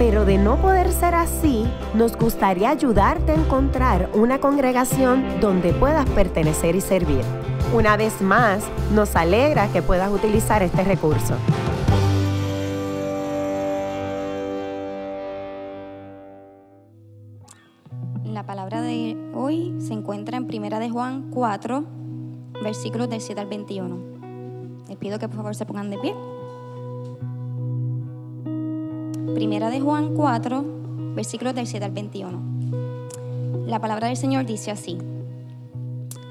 pero de no poder ser así, nos gustaría ayudarte a encontrar una congregación donde puedas pertenecer y servir. Una vez más, nos alegra que puedas utilizar este recurso. La palabra de hoy se encuentra en Primera de Juan 4, versículos del 7 al 21. Les pido que por favor se pongan de pie. Primera de Juan 4, versículos del 7 al 21. La palabra del Señor dice así.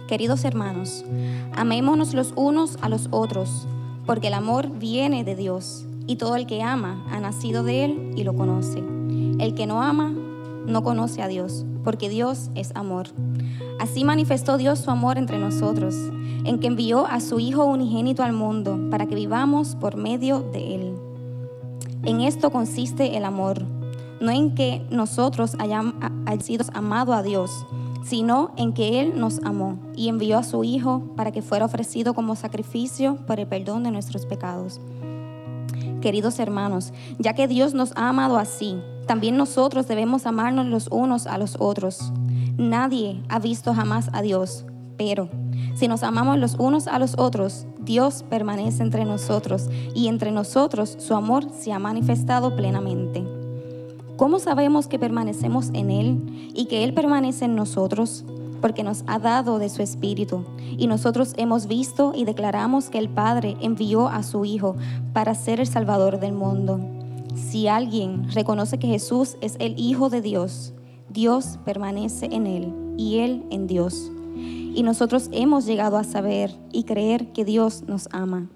Queridos hermanos, amémonos los unos a los otros, porque el amor viene de Dios, y todo el que ama ha nacido de Él y lo conoce. El que no ama no conoce a Dios, porque Dios es amor. Así manifestó Dios su amor entre nosotros, en que envió a su Hijo unigénito al mundo, para que vivamos por medio de Él. En esto consiste el amor, no en que nosotros hayamos sido amados a Dios, sino en que Él nos amó y envió a su Hijo para que fuera ofrecido como sacrificio por el perdón de nuestros pecados. Queridos hermanos, ya que Dios nos ha amado así, también nosotros debemos amarnos los unos a los otros. Nadie ha visto jamás a Dios, pero si nos amamos los unos a los otros, Dios permanece entre nosotros y entre nosotros su amor se ha manifestado plenamente. ¿Cómo sabemos que permanecemos en Él y que Él permanece en nosotros? Porque nos ha dado de su Espíritu. Y nosotros hemos visto y declaramos que el Padre envió a su Hijo para ser el Salvador del mundo. Si alguien reconoce que Jesús es el Hijo de Dios, Dios permanece en Él y Él en Dios. Y nosotros hemos llegado a saber y creer que Dios nos ama.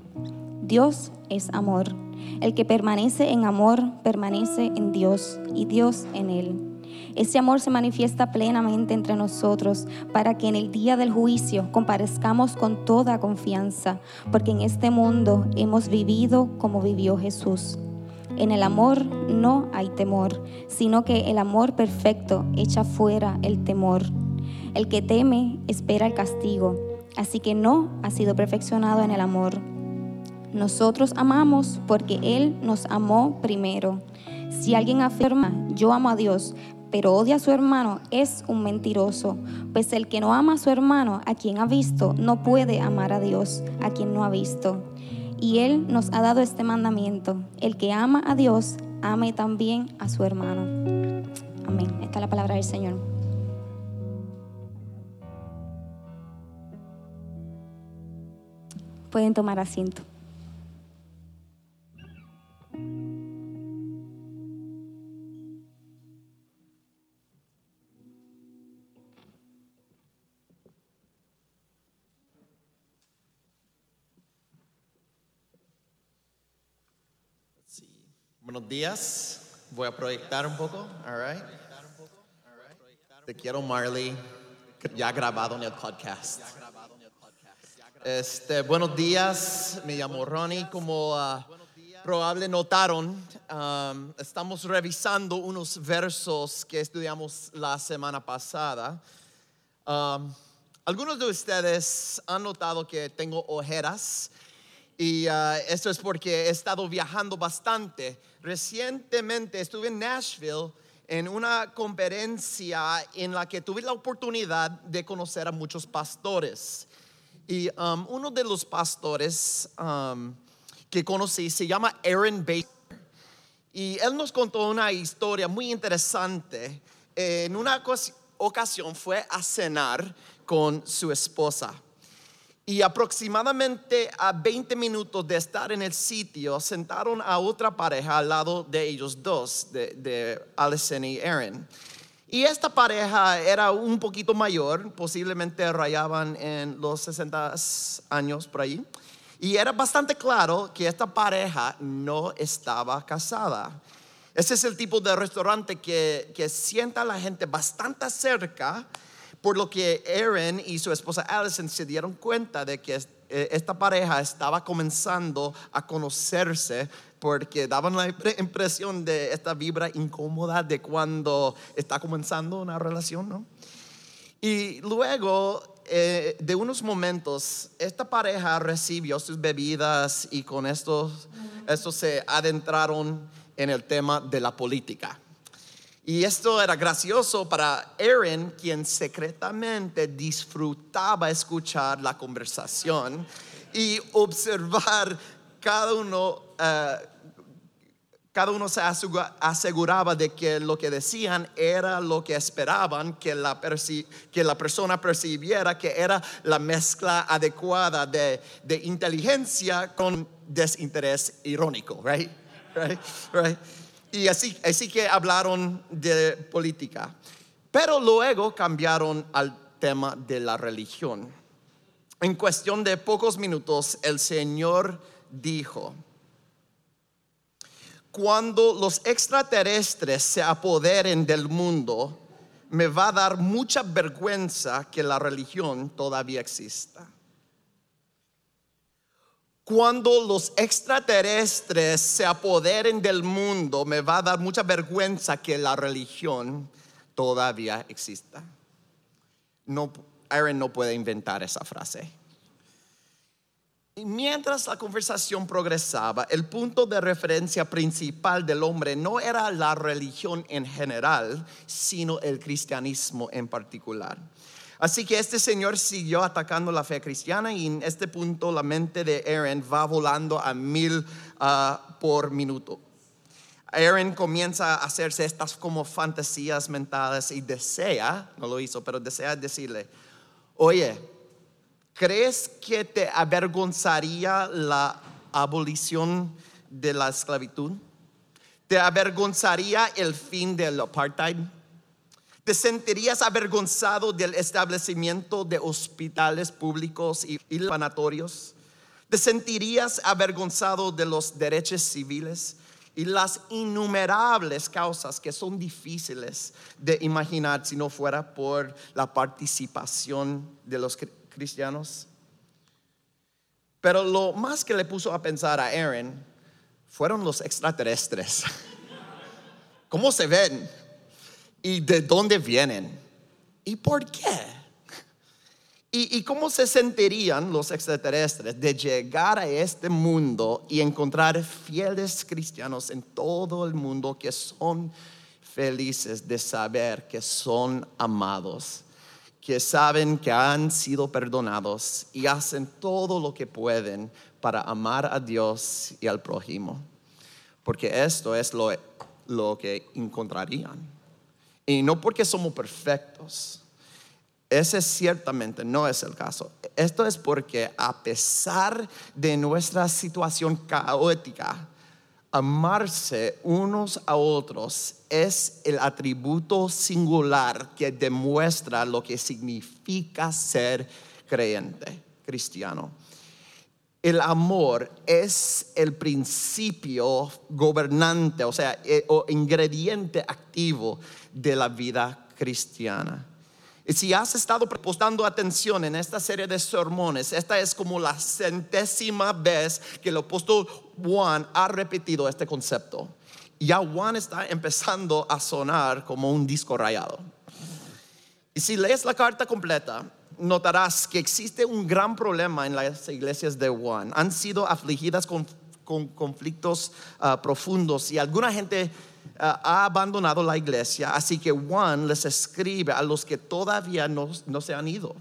Dios es amor. El que permanece en amor permanece en Dios y Dios en él. Ese amor se manifiesta plenamente entre nosotros para que en el día del juicio comparezcamos con toda confianza, porque en este mundo hemos vivido como vivió Jesús. En el amor no hay temor, sino que el amor perfecto echa fuera el temor. El que teme espera el castigo, así que no ha sido perfeccionado en el amor. Nosotros amamos porque Él nos amó primero. Si alguien afirma, yo amo a Dios, pero odia a su hermano, es un mentiroso, pues el que no ama a su hermano, a quien ha visto, no puede amar a Dios, a quien no ha visto. Y Él nos ha dado este mandamiento, el que ama a Dios, ame también a su hermano. Amén. Esta es la palabra del Señor. Pueden tomar asiento. Buenos días. Voy a proyectar un poco, all right? Te quiero, Marley. Ya grabado en el podcast. Este, buenos días. Me llamo Ronnie. Como uh, probable notaron, estamos revisando unos versos que estudiamos la semana pasada. Algunos de ustedes han notado que tengo ojeras. Y uh, esto es porque he estado viajando bastante. Recientemente estuve en Nashville en una conferencia en la que tuve la oportunidad de conocer a muchos pastores. Y um, uno de los pastores um, que conocí se llama Aaron Baker. Y él nos contó una historia muy interesante. En una ocasión fue a cenar con su esposa. Y aproximadamente a 20 minutos de estar en el sitio, sentaron a otra pareja al lado de ellos dos, de, de Allison y Aaron. Y esta pareja era un poquito mayor, posiblemente rayaban en los 60 años por ahí. Y era bastante claro que esta pareja no estaba casada. Ese es el tipo de restaurante que, que sienta a la gente bastante cerca por lo que Aaron y su esposa Allison se dieron cuenta de que esta pareja estaba comenzando a conocerse porque daban la impresión de esta vibra incómoda de cuando está comenzando una relación, ¿no? Y luego eh, de unos momentos, esta pareja recibió sus bebidas y con esto, esto se adentraron en el tema de la política. Y esto era gracioso para Aaron, quien secretamente disfrutaba escuchar la conversación y observar cada uno uh, cada uno se aseguraba de que lo que decían era lo que esperaban que la, que la persona percibiera que era la mezcla adecuada de, inteligencia con desinterés irónico, right? right? Y así, así que hablaron de política. Pero luego cambiaron al tema de la religión. En cuestión de pocos minutos, el Señor dijo, cuando los extraterrestres se apoderen del mundo, me va a dar mucha vergüenza que la religión todavía exista. Cuando los extraterrestres se apoderen del mundo, me va a dar mucha vergüenza que la religión todavía exista. Aaron no puede inventar esa frase. Y mientras la conversación progresaba, el punto de referencia principal del hombre no era la religión en general, sino el cristianismo en particular. Así que este señor siguió atacando la fe cristiana y en este punto la mente de Aaron va volando a mil ah, por minuto. Aaron comienza a hacerse estas como fantasías mentales y desea, no lo hizo, pero desea decirle, oye, ¿Crees que te avergonzaría la abolición de la esclavitud? ¿Te avergonzaría el fin del apartheid? ¿Te sentirías avergonzado del establecimiento de hospitales públicos y, sanatorios? ¿Te sentirías avergonzado de los derechos civiles y las innumerables causas que son difíciles de imaginar si no fuera por la participación de los cristianos. Pero lo más que le puso a pensar a Aaron fueron los extraterrestres. ¿Cómo se ven? ¿Y de dónde vienen? ¿Y por qué? ¿Y, ¿Y, cómo se sentirían los extraterrestres de llegar a este mundo y encontrar fieles cristianos en todo el mundo que son felices de saber que son amados que saben que han sido perdonados y hacen todo lo que pueden para amar a Dios y al prójimo. Porque esto es lo, lo que encontrarían. Y no porque somos perfectos. Ese ciertamente no es el caso. Esto es porque a pesar de nuestra situación caótica, amarse unos a otros es el atributo singular que demuestra lo que significa ser creyente, cristiano. El amor es el principio gobernante, o sea, eh, o ingrediente activo de la vida cristiana. Y si has estado prestando atención en esta serie de sermones, esta es como la centésima vez que el apóstol Juan ha repetido este concepto. Ya Juan está empezando a sonar como un disco rayado. Y si lees la carta completa, notarás que existe un gran problema en las iglesias de Juan. Han sido afligidas con, conflictos ah, profundos y alguna gente ha abandonado la iglesia, así que Juan les escribe a los que todavía no, no se han ido.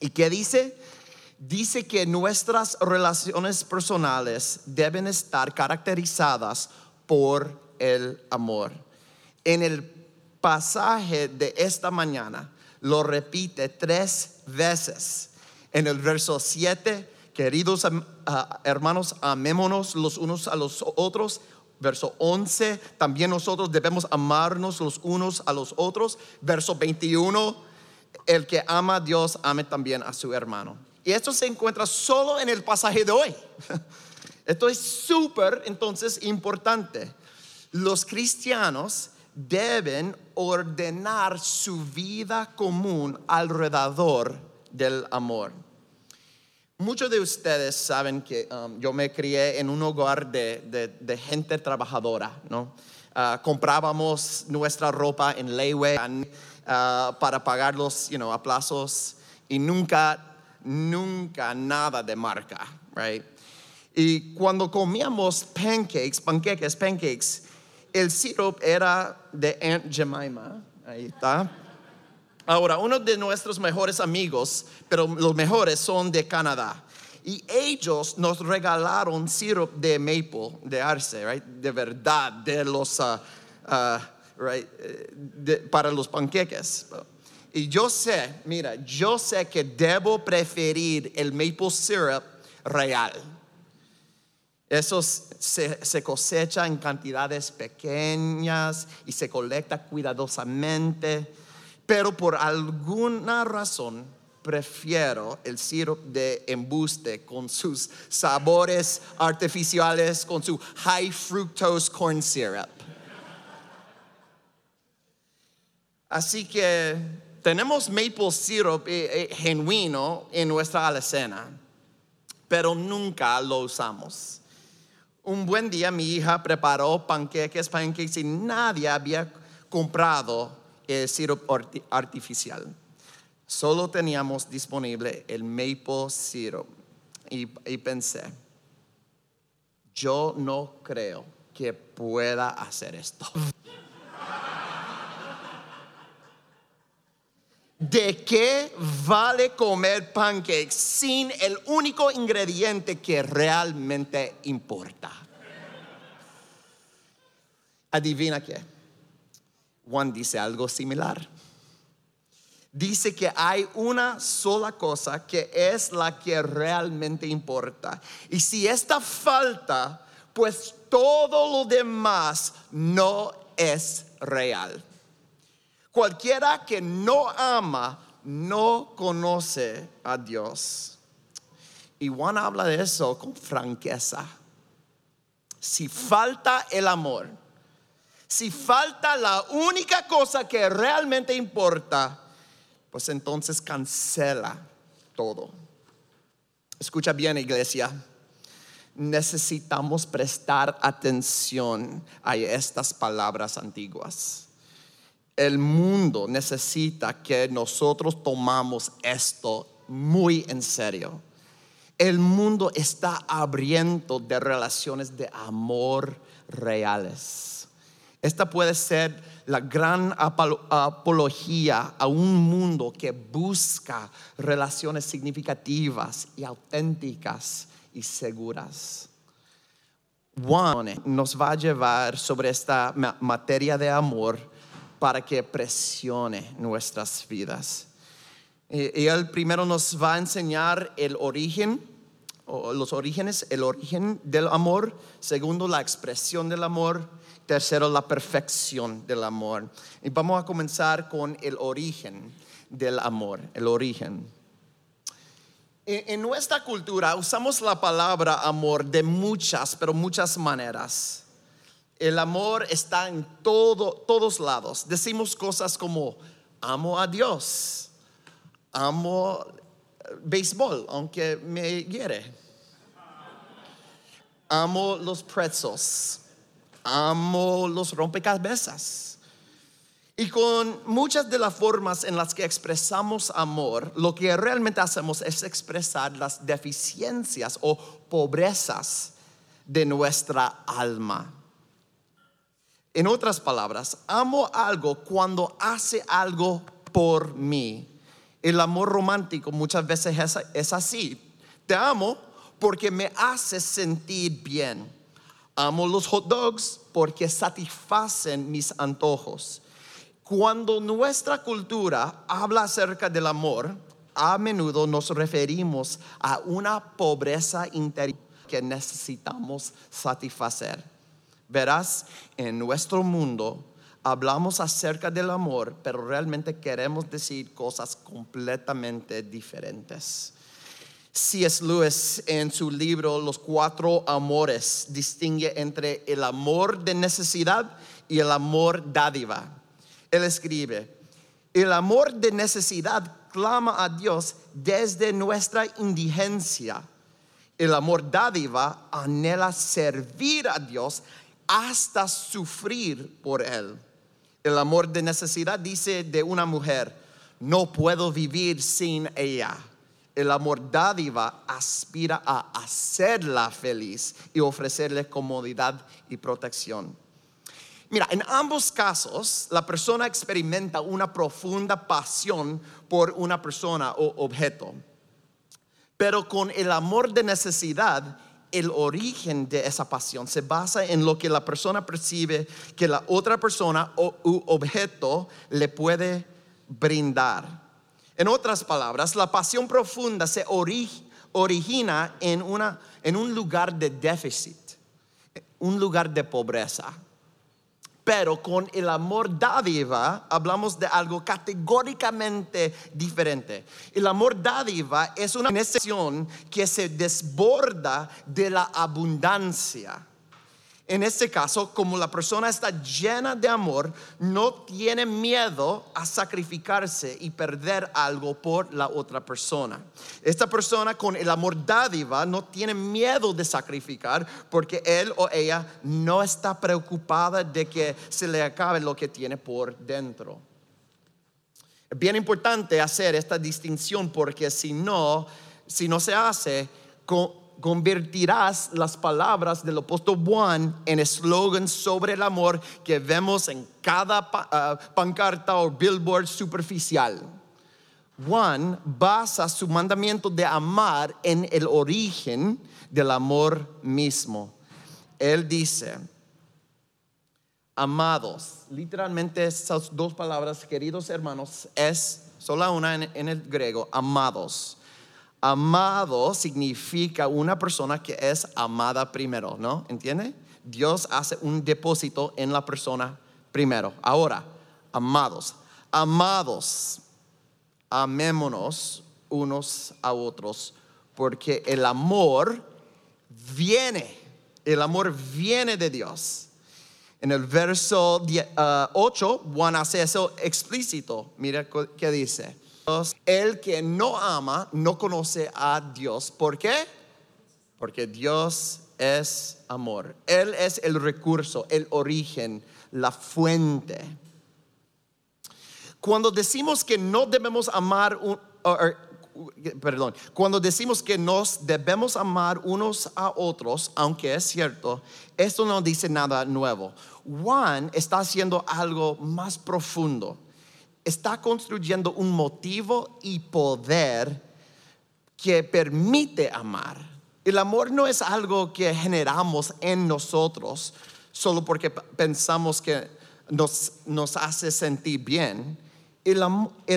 ¿Y qué dice? Dice que nuestras relaciones personales deben estar caracterizadas por el amor. En el pasaje de esta mañana lo repite tres veces. En el verso 7, queridos ah, hermanos, amémonos los unos a los otros Verso 11, también nosotros debemos amarnos los unos a los otros. Verso 21, el que ama a Dios, ame también a su hermano. Y esto se encuentra solo en el pasaje de hoy. Esto es súper, entonces, importante. Los cristianos deben ordenar su vida común alrededor del amor. Muchos de ustedes saben que um, yo me crié en un hogar de, gente trabajadora, ¿no? Ah, comprábamos nuestra ropa en Leyway uh, para pagar los you know, aplazos y nunca, nunca nada de marca, right? Y cuando comíamos pancakes, panqueques, pancakes, el syrup era de Aunt Jemima, ahí está. Ahora, uno de nuestros mejores amigos, pero los mejores son de Canadá. Y ellos nos regalaron syrup de maple, de arce, right? de verdad, de los, uh, uh, right? para los panqueques. Y yo sé, mira, yo sé que debo preferir el maple syrup real. Eso se, se, cosecha en cantidades pequeñas y se colecta cuidadosamente, pero por alguna razón prefiero el sirope de embuste con sus sabores artificiales, con su high fructose corn syrup. Así que tenemos maple syrup eh, eh, genuino en nuestra alacena, pero nunca lo usamos. Un buen día mi hija preparó panqueques, pancakes y nadie había comprado sirope artificial solo teníamos disponible el maple syrup. Y, pensé, yo no creo que pueda hacer esto. ¿De qué vale comer pancakes sin el único ingrediente que realmente importa? Adivina qué. Juan dice algo similar dice que hay una sola cosa que es la que realmente importa. Y si esta falta, pues todo lo demás no es real. Cualquiera que no ama no conoce a Dios. Y Juan habla de eso con franqueza. Si falta el amor, si falta la única cosa que realmente importa, pues entonces cancela todo. Escucha bien, iglesia. Necesitamos prestar atención a estas palabras antiguas. El mundo necesita que nosotros tomamos esto muy en serio. El mundo está abriendo de relaciones de amor reales. Esta puede ser la gran apología a un mundo que busca relaciones significativas y auténticas y seguras. Juan nos va a llevar sobre esta materia de amor para que presione nuestras vidas. Y él primero nos va a enseñar el origen, los orígenes, el origen del amor. Segundo, la expresión del amor Tercero, la perfección del amor. Y vamos a comenzar con el origen del amor, el origen. En nuestra cultura usamos la palabra amor de muchas, pero muchas maneras. El amor está en todo, todos lados. Decimos cosas como amo a Dios, amo béisbol, aunque me hiere. Amo los pretzels amo los rompecabezas. Y con muchas de las formas en las que expresamos amor, lo que realmente hacemos es expresar las deficiencias o pobrezas de nuestra alma. En otras palabras, amo algo cuando hace algo por mí. El amor romántico muchas veces es, así. Te amo porque me hace sentir bien. Amo los hot dogs porque satisfacen mis antojos. Cuando nuestra cultura habla acerca del amor, a menudo nos referimos a una pobreza interior que necesitamos satisfacer. Verás, en nuestro mundo hablamos acerca del amor, pero realmente queremos decir cosas completamente diferentes. C.S. Lewis en su libro Los cuatro amores distingue entre el amor de necesidad y el amor dádiva. Él escribe, el amor de necesidad clama a Dios desde nuestra indigencia. El amor dádiva anhela servir a Dios hasta sufrir por Él. El amor de necesidad dice de una mujer, no puedo vivir sin ella. El amor dádiva aspira a hacerla feliz y ofrecerle comodidad y protección. Mira, en ambos casos la persona experimenta una profunda pasión por una persona o objeto. Pero con el amor de necesidad, el origen de esa pasión se basa en lo que la persona percibe que la otra persona o objeto le puede brindar. En otras palabras, la pasión profunda se origina en un lugar de déficit, un lugar de pobreza. Pero con el amor dádiva hablamos de algo categóricamente diferente. El amor dádiva es una necesión que se desborda de la abundancia. En este caso, como la persona está llena de amor, no tiene miedo a sacrificarse y perder algo por la otra persona. Esta persona con el amor dádiva no tiene miedo de sacrificar porque él o ella no está preocupada de que se le acabe lo que tiene por dentro. Es bien importante hacer esta distinción porque si no, si no se hace, con convertirás las palabras del apóstol Juan en eslogan sobre el amor que vemos en cada ah, pancarta o billboard superficial. Juan basa su mandamiento de amar en el origen del amor mismo. Él dice, amados, literalmente esas dos palabras, queridos hermanos, es solo una en el griego, amados Amado significa una persona que es amada primero, ¿no? ¿Entiende? Dios hace un depósito en la persona primero. Ahora, amados, amados, amémonos unos a otros, porque el amor viene, el amor viene de Dios. En el verso 8, uh, Juan hace eso explícito. Mira qué dice el que no ama no conoce a Dios. ¿Por qué? Porque Dios es amor. Él es el recurso, el origen, la fuente. Cuando decimos que no debemos amar, perdón, cuando decimos que nos debemos amar unos a otros, aunque es cierto, esto no dice nada nuevo. Juan está haciendo algo más profundo está construyendo un motivo y poder que permite amar. El amor no es algo que generamos en nosotros solo porque pensamos que nos, hace sentir bien. El,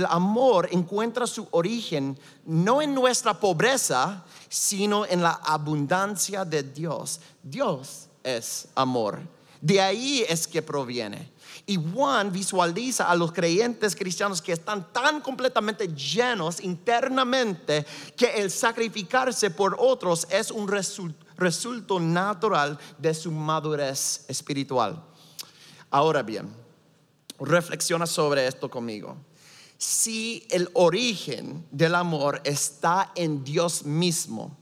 amor encuentra su origen no en nuestra pobreza, sino en la abundancia de Dios. Dios es amor. De ahí es que proviene. Y Juan visualiza a los creyentes cristianos que están tan completamente llenos internamente que el sacrificarse por otros es un resultado natural de su madurez espiritual. Ahora bien, reflexiona sobre esto conmigo. Si el origen del amor está en Dios mismo,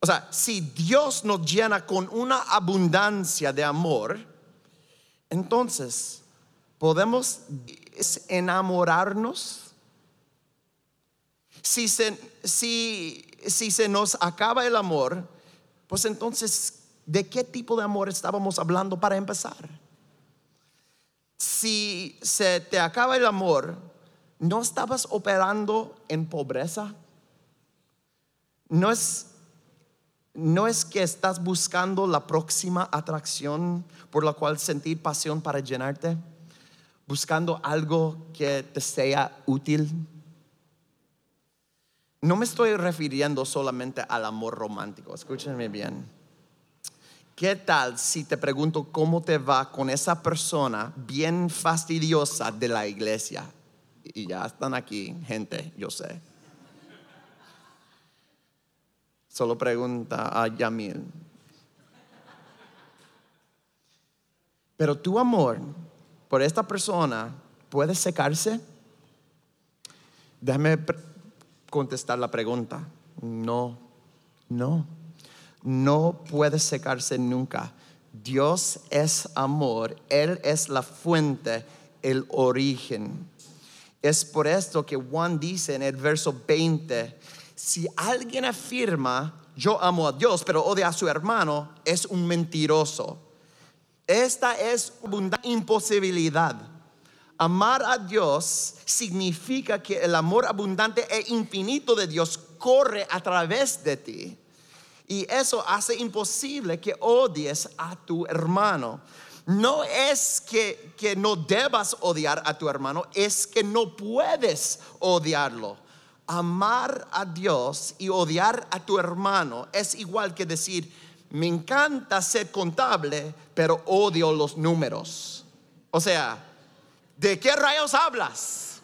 o sea, si Dios nos llena con una abundancia de amor, entonces, ¿podemos enamorarnos? Si se, si, si se nos acaba el amor, pues entonces, ¿de qué tipo de amor estábamos hablando para empezar? Si se te acaba el amor, ¿no estabas operando en pobreza? ¿No es no es que estás buscando la próxima atracción por la cual sentir pasión para llenarte, buscando algo que te sea útil. No me estoy refiriendo solamente al amor romántico, escúchenme bien. ¿Qué tal si te pregunto cómo te va con esa persona bien fastidiosa de la iglesia? Y ya están aquí, gente, yo sé. Solo pregunta a Yamil. Pero tu amor por esta persona puede secarse. Déjame contestar la pregunta. No, no, no puede secarse nunca. Dios es amor, Él es la fuente, el origen. Es por esto que Juan dice en el verso 20, si alguien afirma, yo amo a Dios, pero odia a su hermano, es un mentiroso. Esta es una imposibilidad. Amar a Dios significa que el amor abundante e infinito de Dios corre a través de ti. Y eso hace imposible que odies a tu hermano. No es que, que no debas odiar a tu hermano, es que no puedes odiarlo. Amar a Dios y odiar a tu hermano es igual que decir, me encanta ser contable, pero odio los números. O sea, ¿de qué rayos hablas?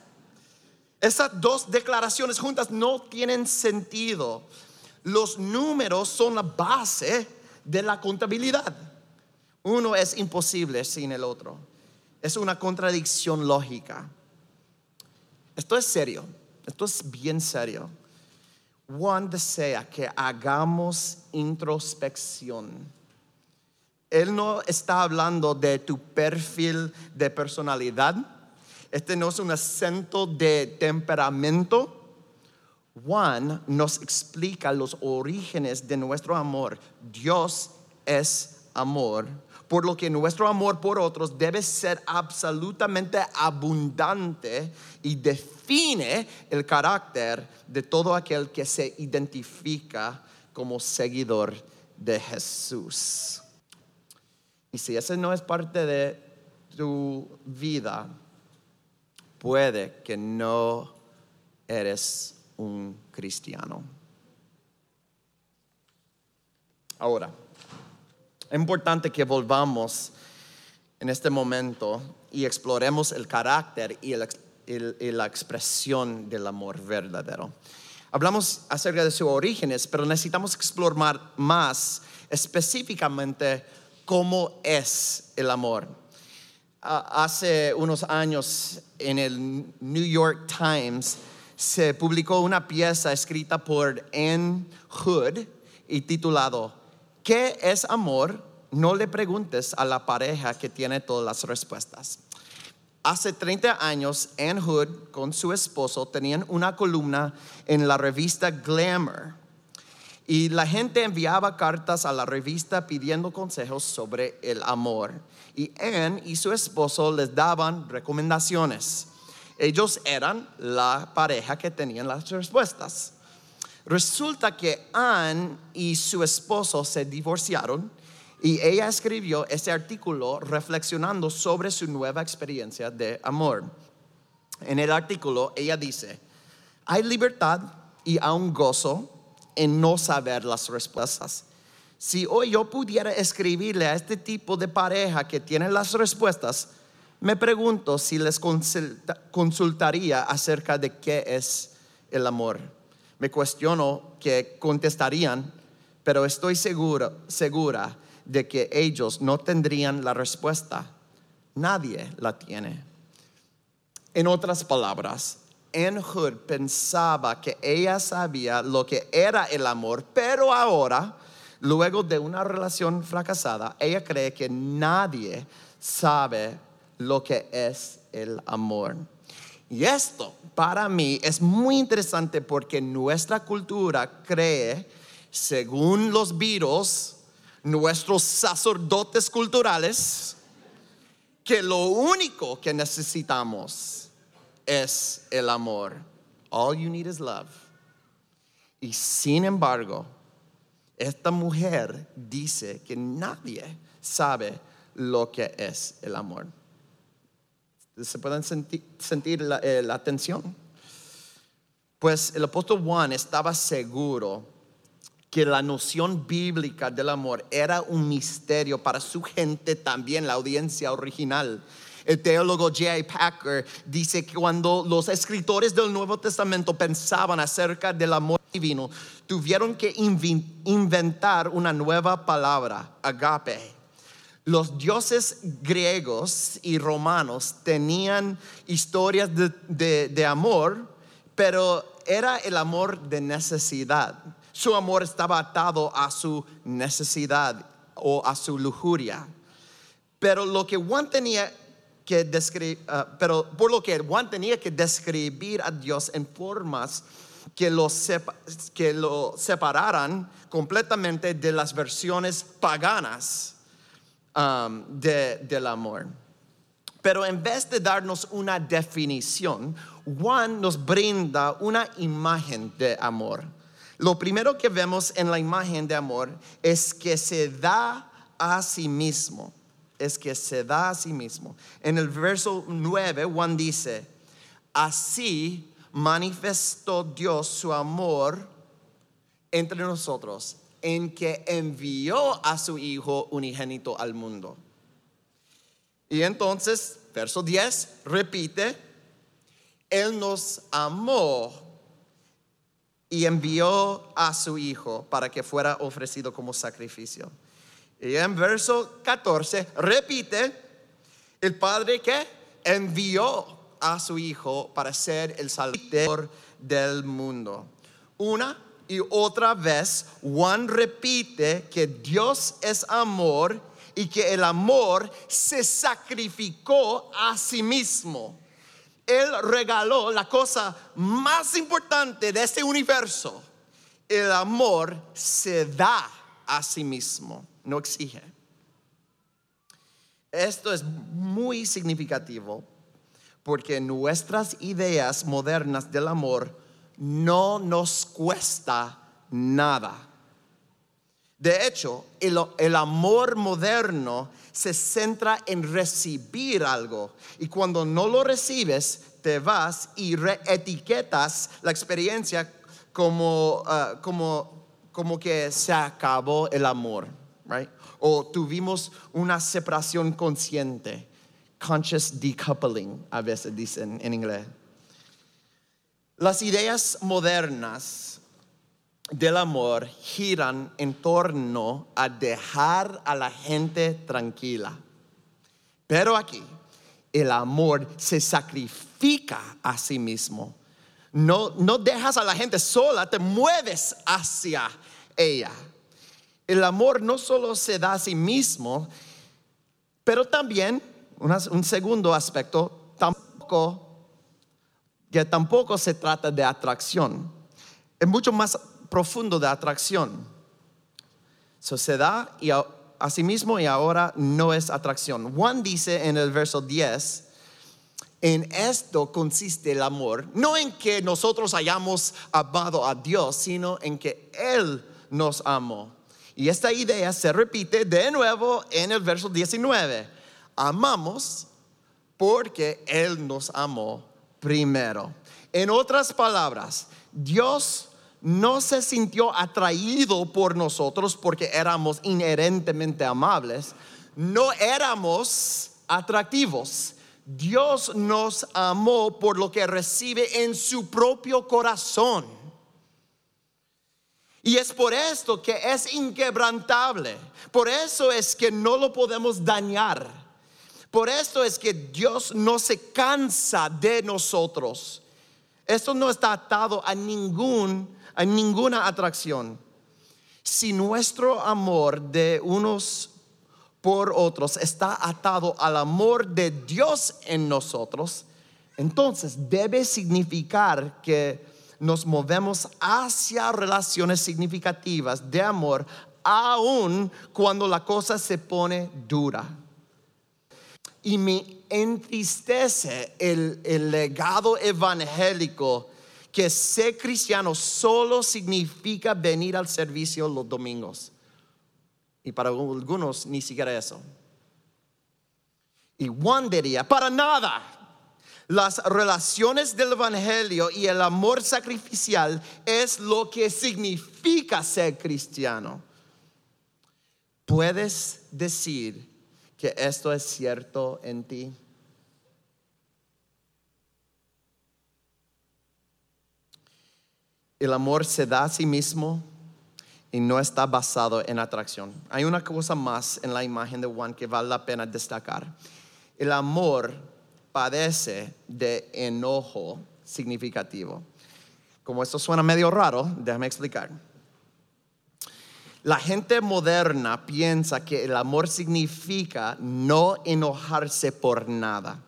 Esas dos declaraciones juntas no tienen sentido. Los números son la base de la contabilidad. Uno es imposible sin el otro. Es una contradicción lógica. Esto es serio, esto es bien serio. Juan desea que hagamos introspección. Él no está hablando de tu perfil de personalidad. Este no es un acento de temperamento. Juan nos explica los orígenes de nuestro amor. Dios es amor por lo que nuestro amor por otros debe ser absolutamente abundante y define el carácter de todo aquel que se identifica como seguidor de Jesús. Y si ese no es parte de tu vida, puede que no eres un cristiano. Ahora, es importante que volvamos en este momento y exploremos el carácter y, la expresión del amor verdadero. Hablamos acerca de sus orígenes, pero necesitamos explorar más específicamente cómo es el amor. Hace unos años en el New York Times se publicó una pieza escrita por Anne Hood y titulado ¿Qué es amor? No le preguntes a la pareja que tiene todas las respuestas. Hace 30 años, Anne Hood con su esposo tenían una columna en la revista Glamour. Y la gente enviaba cartas a la revista pidiendo consejos sobre el amor. Y Anne y su esposo les daban recomendaciones. Ellos eran la pareja que tenían las respuestas. Resulta que Anne y su esposo se divorciaron y ella escribió este artículo reflexionando sobre su nueva experiencia de amor. En el artículo ella dice, hay libertad y aún gozo en no saber las respuestas. Si hoy yo pudiera escribirle a este tipo de pareja que tiene las respuestas, me pregunto si les consultaría acerca de qué es el amor me cuestiono que contestarían, pero estoy segura, segura de que ellos no tendrían la respuesta. Nadie la tiene. En otras palabras, Hood pensaba que ella sabía lo que era el amor, pero ahora, luego de una relación fracasada, ella cree que nadie sabe lo que es el amor. Y esto para mí es muy interesante porque nuestra cultura cree, según los virus, nuestros sacerdotes culturales, que lo único que necesitamos es el amor. All you need is love. Y sin embargo, esta mujer dice que nadie sabe lo que es el amor. ¿Se pueden sentir, la, eh, la atención? Pues el apóstol Juan estaba seguro que la noción bíblica del amor era un misterio para su gente también, la audiencia original. El teólogo J. Packer dice que cuando los escritores del Nuevo Testamento pensaban acerca del amor divino, tuvieron que inventar una nueva palabra, agape Los dioses griegos y romanos tenían historias de, amor, pero era el amor de necesidad. Su amor estaba atado a su necesidad o a su lujuria. Pero lo que Juan tenía que describir, pero por lo que Juan tenía que describir a Dios en formas que lo, sepa- que lo separaran completamente de las versiones paganas um, de- del amor. Pero en vez de darnos una definición, Juan nos brinda una imagen de amor. Lo primero que vemos en la imagen de amor es que se da a sí mismo. Es que se da a sí mismo. En el verso 9, Juan dice, así manifestó Dios su amor entre nosotros en que envió a su Hijo unigénito al mundo. Y entonces, verso 10, repite, Él nos amó y envió a su Hijo para que fuera ofrecido como sacrificio. Y en verso 14, repite, el Padre que envió a su Hijo para ser el Salvador del mundo. Una y otra vez, Juan repite que Dios es amor y que el amor se sacrificó a sí mismo. Él regaló la cosa más importante de este universo. El amor se da a sí mismo, no exige. Esto es muy significativo porque nuestras ideas modernas del amor no nos cuesta nada. De hecho, el, amor moderno se centra en recibir algo y cuando no lo recibes, te vas y reetiquetas la experiencia como, ah, como, como que se acabó el amor, right? O tuvimos una separación consciente, conscious decoupling, a veces dicen en inglés. Las ideas modernas del amor giran en torno a dejar a la gente tranquila. Pero aquí el amor se sacrifica a sí mismo. No, no dejas a la gente sola, te mueves hacia ella. El amor no solo se da a sí mismo, pero también, un segundo aspecto, tampoco que tampoco se trata de atracción. Es mucho más profundo de atracción. So, se da y a, a sí mismo y ahora no es atracción. Juan dice en el verso 10, en esto consiste el amor, no en que nosotros hayamos amado a Dios, sino en que Él nos amó. Y esta idea se repite de nuevo en el verso 19. Amamos porque Él nos amó primero. En otras palabras, Dios no se sintió atraído por nosotros porque éramos inherentemente amables, no éramos atractivos. Dios nos amó por lo que recibe en su propio corazón. Y es por esto que es inquebrantable. Por eso es que no lo podemos dañar. Por esto es que Dios no se cansa de nosotros. Esto no está atado a ningún a ninguna atracción. Si nuestro amor de unos por otros está atado al amor de Dios en nosotros, entonces debe significar que nos movemos hacia relaciones significativas de amor, aun cuando la cosa se pone dura. Y me entristece el, el legado evangélico que ser cristiano solo significa venir al servicio los domingos. Y para algunos ni siquiera eso. Y Juan diría, para nada. Las relaciones del Evangelio y el amor sacrificial es lo que significa ser cristiano. ¿Puedes decir que esto es cierto en ti? El amor se da a sí mismo y no está basado en atracción. Hay una cosa más en la imagen de Juan que vale la pena destacar. El amor padece de enojo significativo. Como esto suena medio raro, déjame explicar. La gente moderna piensa que el amor significa no enojarse por nada.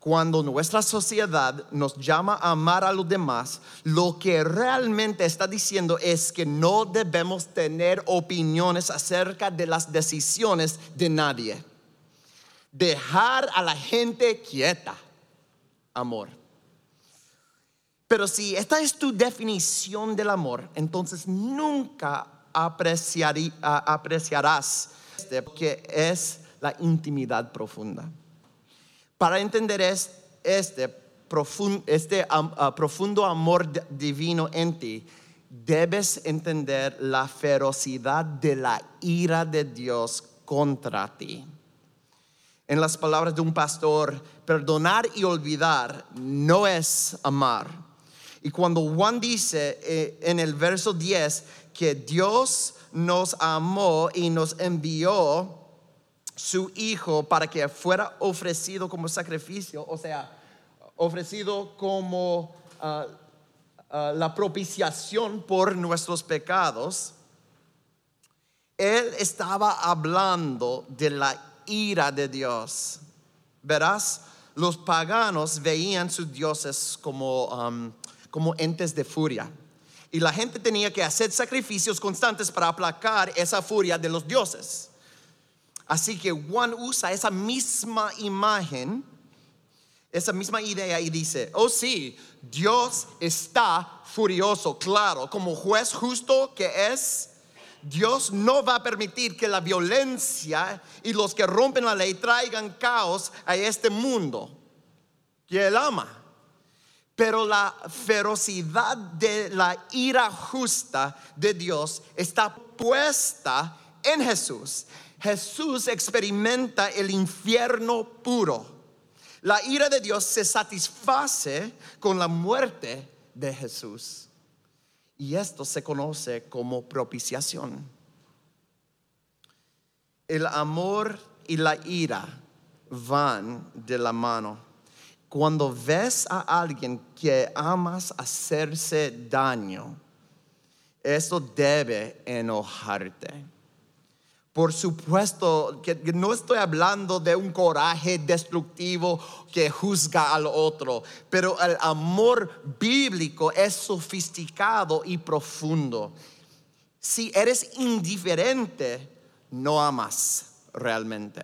Cuando nuestra sociedad nos llama a amar a los demás, lo que realmente está diciendo es que no debemos tener opiniones acerca de las decisiones de nadie. Dejar a la gente quieta, amor. Pero si esta es tu definición del amor, entonces nunca apreciarás este, que es la intimidad profunda. Para entender este, profundo, este ah, profundo amor divino en ti, debes entender la ferocidad de la ira de Dios contra ti. En las palabras de un pastor, perdonar y olvidar no es amar. Y cuando Juan dice eh, en el verso 10 que Dios nos amó y nos envió su Hijo para que fuera ofrecido como sacrificio, o sea, ofrecido como ah, ah, la propiciación por nuestros pecados, Él estaba hablando de la ira de Dios. Verás, los paganos veían sus dioses como, um, como entes de furia y la gente tenía que hacer sacrificios constantes para aplacar esa furia de los dioses. Así que Juan usa esa misma imagen, esa misma idea y dice, oh sí, Dios está furioso, claro, como juez justo que es, Dios no va a permitir que la violencia y los que rompen la ley traigan caos a este mundo que Él ama. Pero la ferocidad de la ira justa de Dios está puesta en Jesús. Jesús experimenta el infierno puro. La ira de Dios se satisface con la muerte de Jesús. Y esto se conoce como propiciación. El amor y la ira van de la mano cuando ves a alguien que amas hacerse daño, eso debe enojarte. Por supuesto que no estoy hablando de un coraje destructivo que juzga al otro, pero el amor bíblico es sofisticado y profundo. Si eres indiferente, no amas realmente.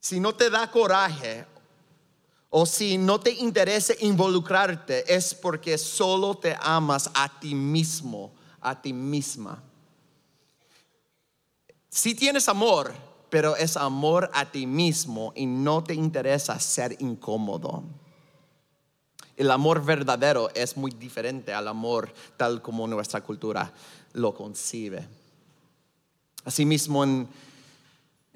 Si no te da coraje o si no te interesa involucrarte, es porque solo te amas a ti mismo, a ti misma. Si tienes amor, pero es amor a ti mismo y no te interesa ser incómodo. El amor verdadero es muy diferente al amor tal como nuestra cultura lo concibe. Asimismo, en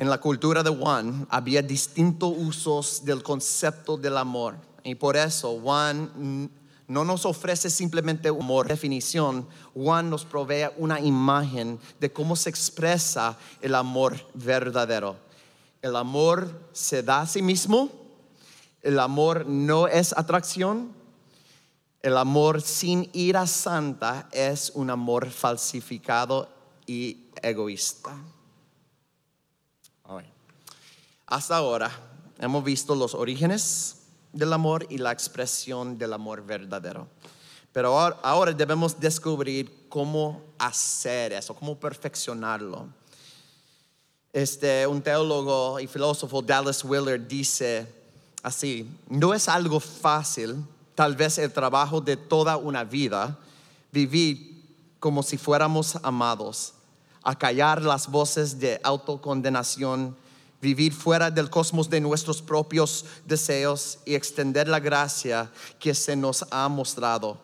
en la cultura de Juan había distintos usos del concepto del amor. Y por eso Juan no nos ofrece simplemente un amor definición, Juan nos provee una imagen de cómo se expresa el amor verdadero. El amor se da a sí mismo, el amor no es atracción, el amor sin ira santa es un amor falsificado y egoísta. Hasta ahora hemos visto los orígenes del amor y la expresión del amor verdadero. Pero ahora debemos descubrir cómo hacer eso, cómo perfeccionarlo. Este, un teólogo y filósofo, Dallas Willard, dice así, no es algo fácil, tal vez el trabajo de toda una vida, vivir como si fuéramos amados, acallar las voces de autocondenación vivir fuera del cosmos de nuestros propios deseos y extender la gracia que se nos ha mostrado.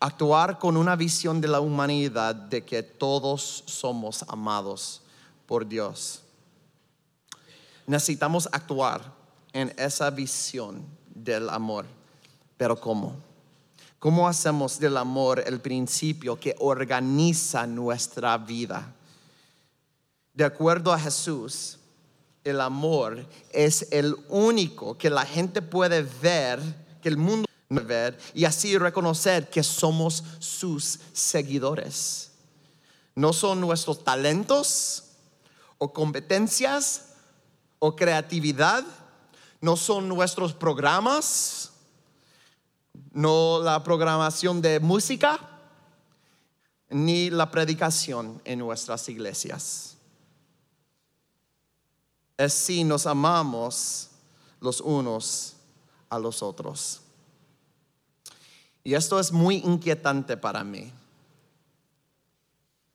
Actuar con una visión de la humanidad de que todos somos amados por Dios. Necesitamos actuar en esa visión del amor. Pero ¿cómo? ¿Cómo hacemos del amor el principio que organiza nuestra vida? De acuerdo a Jesús, el amor es el único que la gente puede ver, que el mundo puede ver, y así reconocer que somos sus seguidores. No son nuestros talentos o competencias o creatividad, no son nuestros programas, no la programación de música, ni la predicación en nuestras iglesias es si nos amamos los unos a los otros. Y esto es muy inquietante para mí.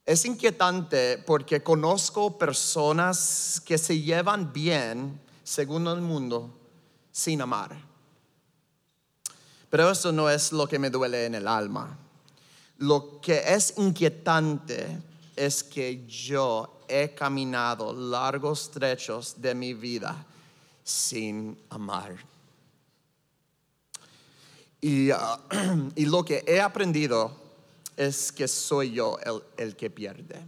Es inquietante porque conozco personas que se llevan bien, según el mundo, sin amar. Pero eso no es lo que me duele en el alma. Lo que es inquietante es que yo he caminado largos trechos de mi vida sin amar. Y, ah, y, lo que he aprendido es que soy yo el, el que pierde.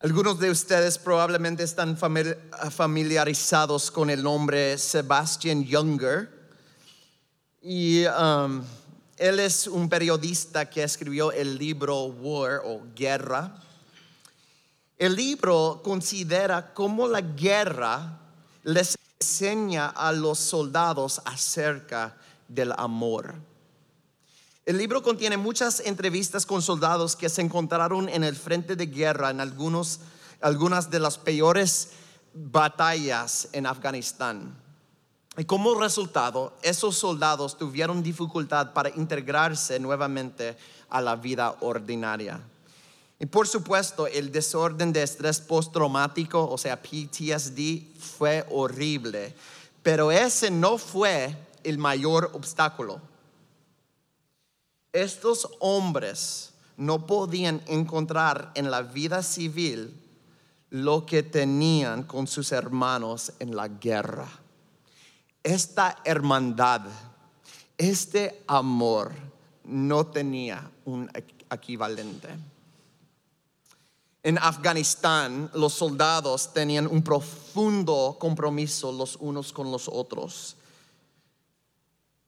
Algunos de ustedes probablemente están familiarizados con el nombre Sebastian Younger. Y um, él es un periodista que escribió el libro War o Guerra el libro considera cómo la guerra les enseña a los soldados acerca del amor. El libro contiene muchas entrevistas con soldados que se encontraron en el frente de guerra en algunos, algunas de las peores batallas en Afganistán. Y como resultado, esos soldados tuvieron dificultad para integrarse nuevamente a la vida ordinaria. Y por supuesto, el desorden de estrés postraumático, o sea, PTSD, fue horrible. Pero ese no fue el mayor obstáculo. Estos hombres no podían encontrar en la vida civil lo que tenían con sus hermanos en la guerra. Esta hermandad, este amor no tenía un equivalente. En Afganistán los soldados tenían un profundo compromiso los unos con los otros.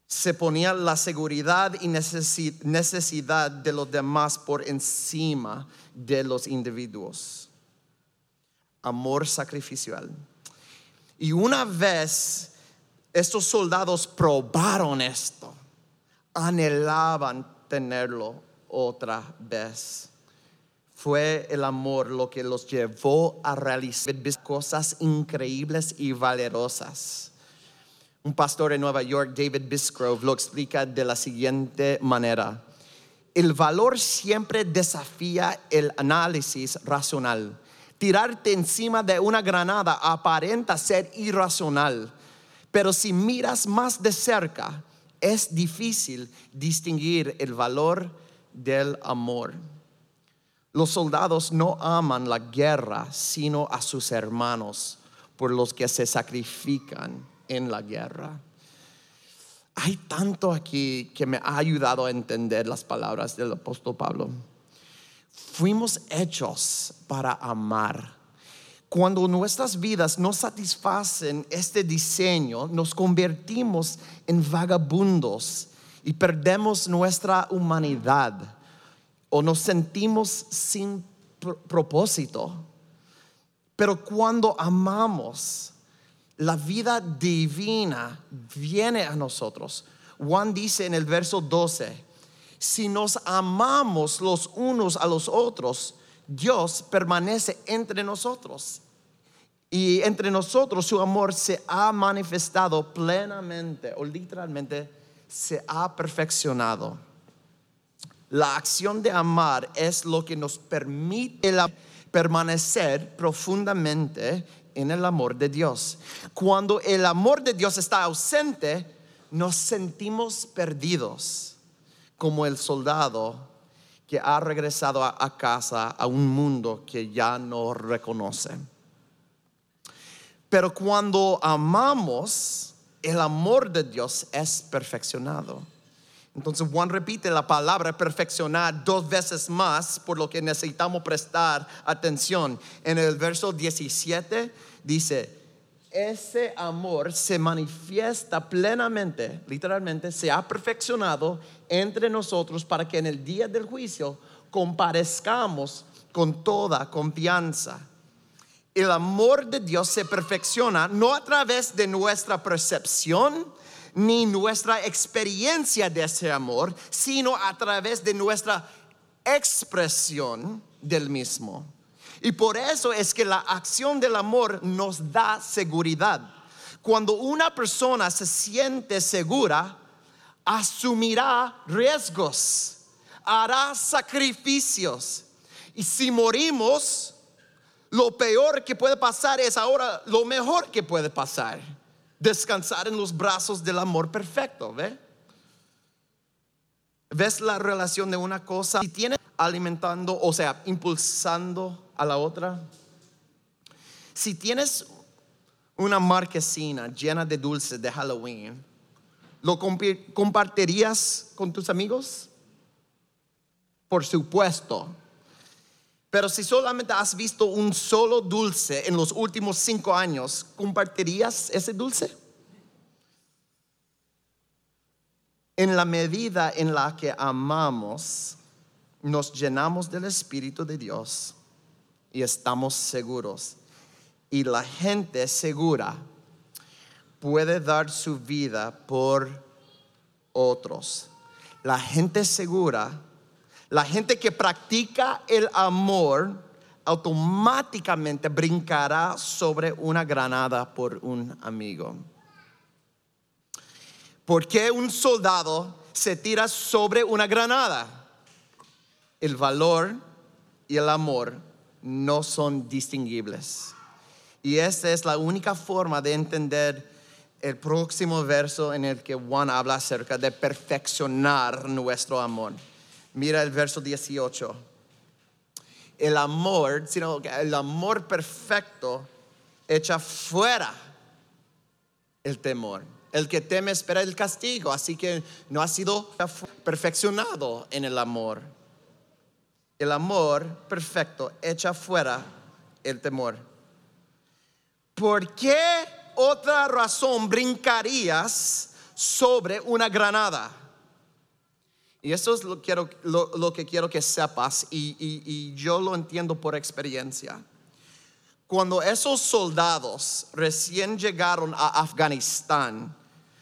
Se ponía la seguridad y necesidad de los demás por encima de los individuos. Amor sacrificial. Y una vez estos soldados probaron esto, anhelaban tenerlo otra vez. Fue el amor lo que los llevó a realizar cosas increíbles y valerosas. Un pastor en Nueva York, David Bisgrove, lo explica de la siguiente manera. El valor siempre desafía el análisis racional. Tirarte encima de una granada aparenta ser irracional, pero si miras más de cerca, es difícil distinguir el valor del amor. Los soldados no aman la guerra, sino a sus hermanos por los que se sacrifican en la guerra. Hay tanto aquí que me ha ayudado a entender las palabras del apóstol Pablo. Fuimos hechos para amar. Cuando nuestras vidas no satisfacen este diseño, nos convertimos en vagabundos y perdemos nuestra humanidad o nos sentimos sin propósito. Pero cuando amamos, la vida divina viene a nosotros. Juan dice en el verso 12, si nos amamos los unos a los otros, Dios permanece entre nosotros. Y entre nosotros su amor se ha manifestado plenamente o literalmente se ha perfeccionado. La acción de amar es lo que nos permite permanecer profundamente en el amor de Dios. Cuando el amor de Dios está ausente, nos sentimos perdidos, como el soldado que ha regresado a, casa a un mundo que ya no reconoce. Pero cuando amamos, el amor de Dios es perfeccionado. Entonces Juan repite la palabra perfeccionar dos veces más, por lo que necesitamos prestar atención. En el verso 17 dice, ese amor se manifiesta plenamente, literalmente, se ha perfeccionado entre nosotros para que en el día del juicio comparezcamos con toda confianza. El amor de Dios se perfecciona no a través de nuestra percepción, ni nuestra experiencia de ese amor, sino a través de nuestra expresión del mismo. Y por eso es que la acción del amor nos da seguridad. Cuando una persona se siente segura, asumirá riesgos, hará sacrificios. Y si morimos, lo peor que puede pasar es ahora lo mejor que puede pasar. Descansar en los brazos del amor perfecto, ¿ve? ¿Ves la relación de una cosa? Si tiene alimentando, o sea, impulsando a la otra. Si tienes una marquesina llena de dulces de Halloween, ¿lo compartirías con tus amigos? Por supuesto. Pero si solamente has visto un solo dulce en los últimos cinco años, ¿compartirías ese dulce? En la medida en la que amamos, nos llenamos del Espíritu de Dios y estamos seguros. Y la gente segura puede dar su vida por otros. La gente segura la gente que practica el amor automáticamente brincará sobre una granada por un amigo. ¿Por qué un soldado se tira sobre una granada? El valor y el amor no son distinguibles. Y esta es la única forma de entender el próximo verso en el que Juan habla acerca de perfeccionar nuestro amor. Mira el verso 18. El amor, sino el amor perfecto echa fuera el temor. El que teme espera el castigo, así que no ha sido perfeccionado en el amor. El amor perfecto echa fuera el temor. ¿Por qué otra razón brincarías sobre una granada? Y eso es lo, que quiero que sepas y yo lo entiendo por experiencia. Cuando esos soldados recién llegaron a Afganistán,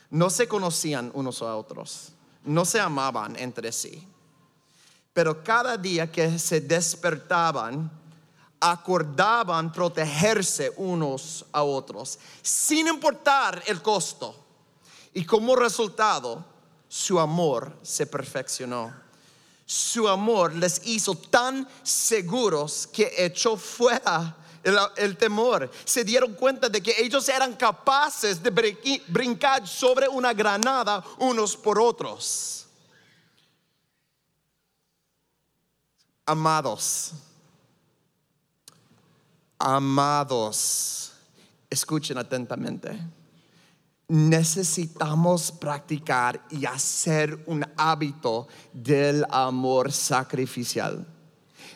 no se conocían unos a otros, no se amaban entre sí. Pero cada día que se despertaban, acordaban protegerse unos a otros, sin importar el costo. Y como resultado, su amor se perfeccionó. Su amor les hizo tan seguros que echó fuera el, temor. Se dieron cuenta de que ellos eran capaces de brincar sobre una granada unos por otros. Amados, amados, escuchen atentamente necesitamos practicar y hacer un hábito del amor sacrificial.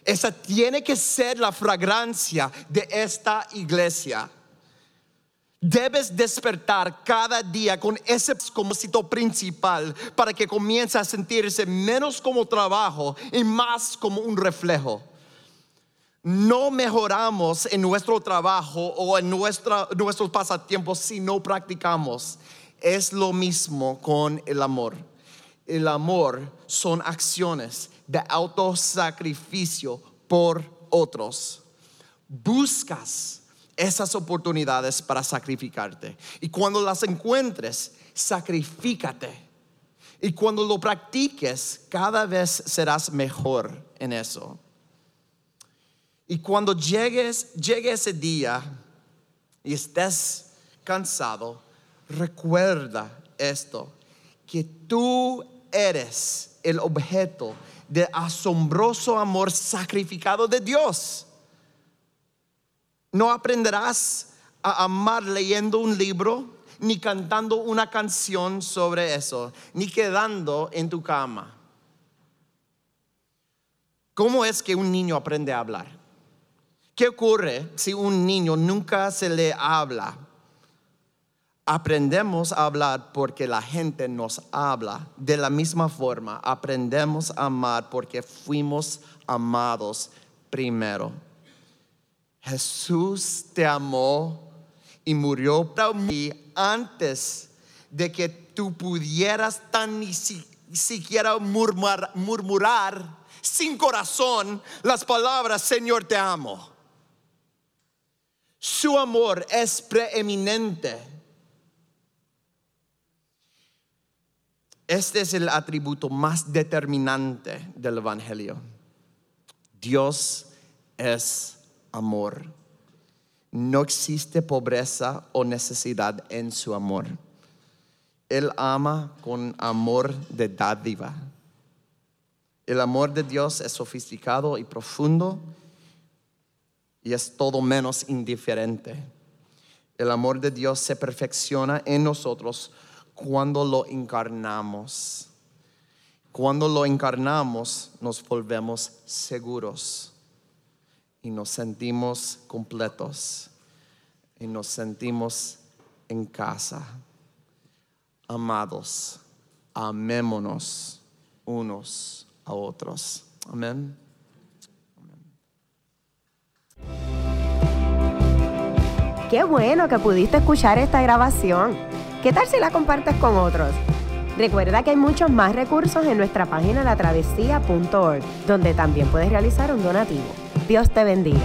Esa tiene que ser la fragancia de esta iglesia. Debes despertar cada día con ese propósito principal para que comience a sentirse menos como trabajo y más como un reflejo no mejoramos en nuestro trabajo o en nuestros pasatiempos si no practicamos. Es lo mismo con el amor. El amor son acciones de autosacrificio por otros. Buscas esas oportunidades para sacrificarte. Y cuando las encuentres, sacrifícate. Y cuando lo practiques, cada vez serás mejor en eso. Y cuando llegues, llegue ese día y estés cansado, recuerda esto, que tú eres el objeto de asombroso amor sacrificado de Dios. No aprenderás a amar leyendo un libro, ni cantando una canción sobre eso, ni quedando en tu cama. ¿Cómo es que un niño aprende a hablar? ¿Qué ocurre si un niño nunca se le habla? Aprendemos a hablar porque la gente nos habla. De la misma forma, aprendemos a amar porque fuimos amados primero. Jesús te amó y murió para mí antes de que tú pudieras tan ni siquiera murmurar sin corazón las palabras, Señor, te amo. Su amor es preeminente. Este es el atributo más determinante del Evangelio. Dios es amor. No existe pobreza o necesidad en su amor. Él ama con amor de dádiva. El amor de Dios es sofisticado y profundo y es todo menos indiferente. El amor de Dios se perfecciona en nosotros cuando lo encarnamos. Cuando lo encarnamos nos volvemos seguros y nos sentimos completos y nos sentimos en casa, amados, amémonos unos a otros. Amén. Qué bueno que pudiste escuchar esta grabación. ¿Qué tal si la compartes con otros? Recuerda que hay muchos más recursos en nuestra página latravesía.org, donde también puedes realizar un donativo. Dios te bendiga.